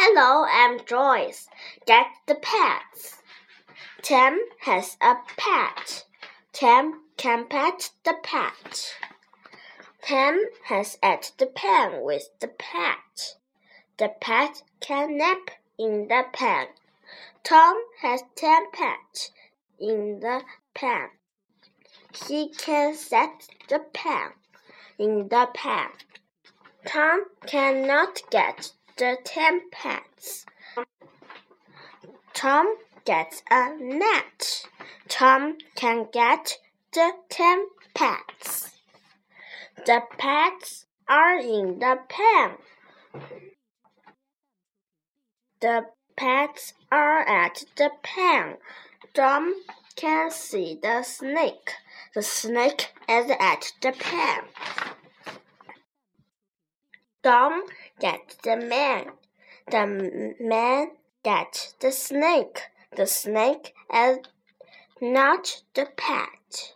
Hello, I'm Joyce. Get the pets. Tim has a pet. Tim can pet the pet. Tim has at the pen with the pet. The pet can nap in the pen. Tom has ten pets in the pen. He can set the pen in the pen. Tom cannot get the ten pets. Tom gets a net. Tom can get the ten pets. The pets are in the pen. The pets are at the pen. Tom can see the snake. The snake is at the pen. Tom gets the man. The man gets the snake. The snake is not the pet.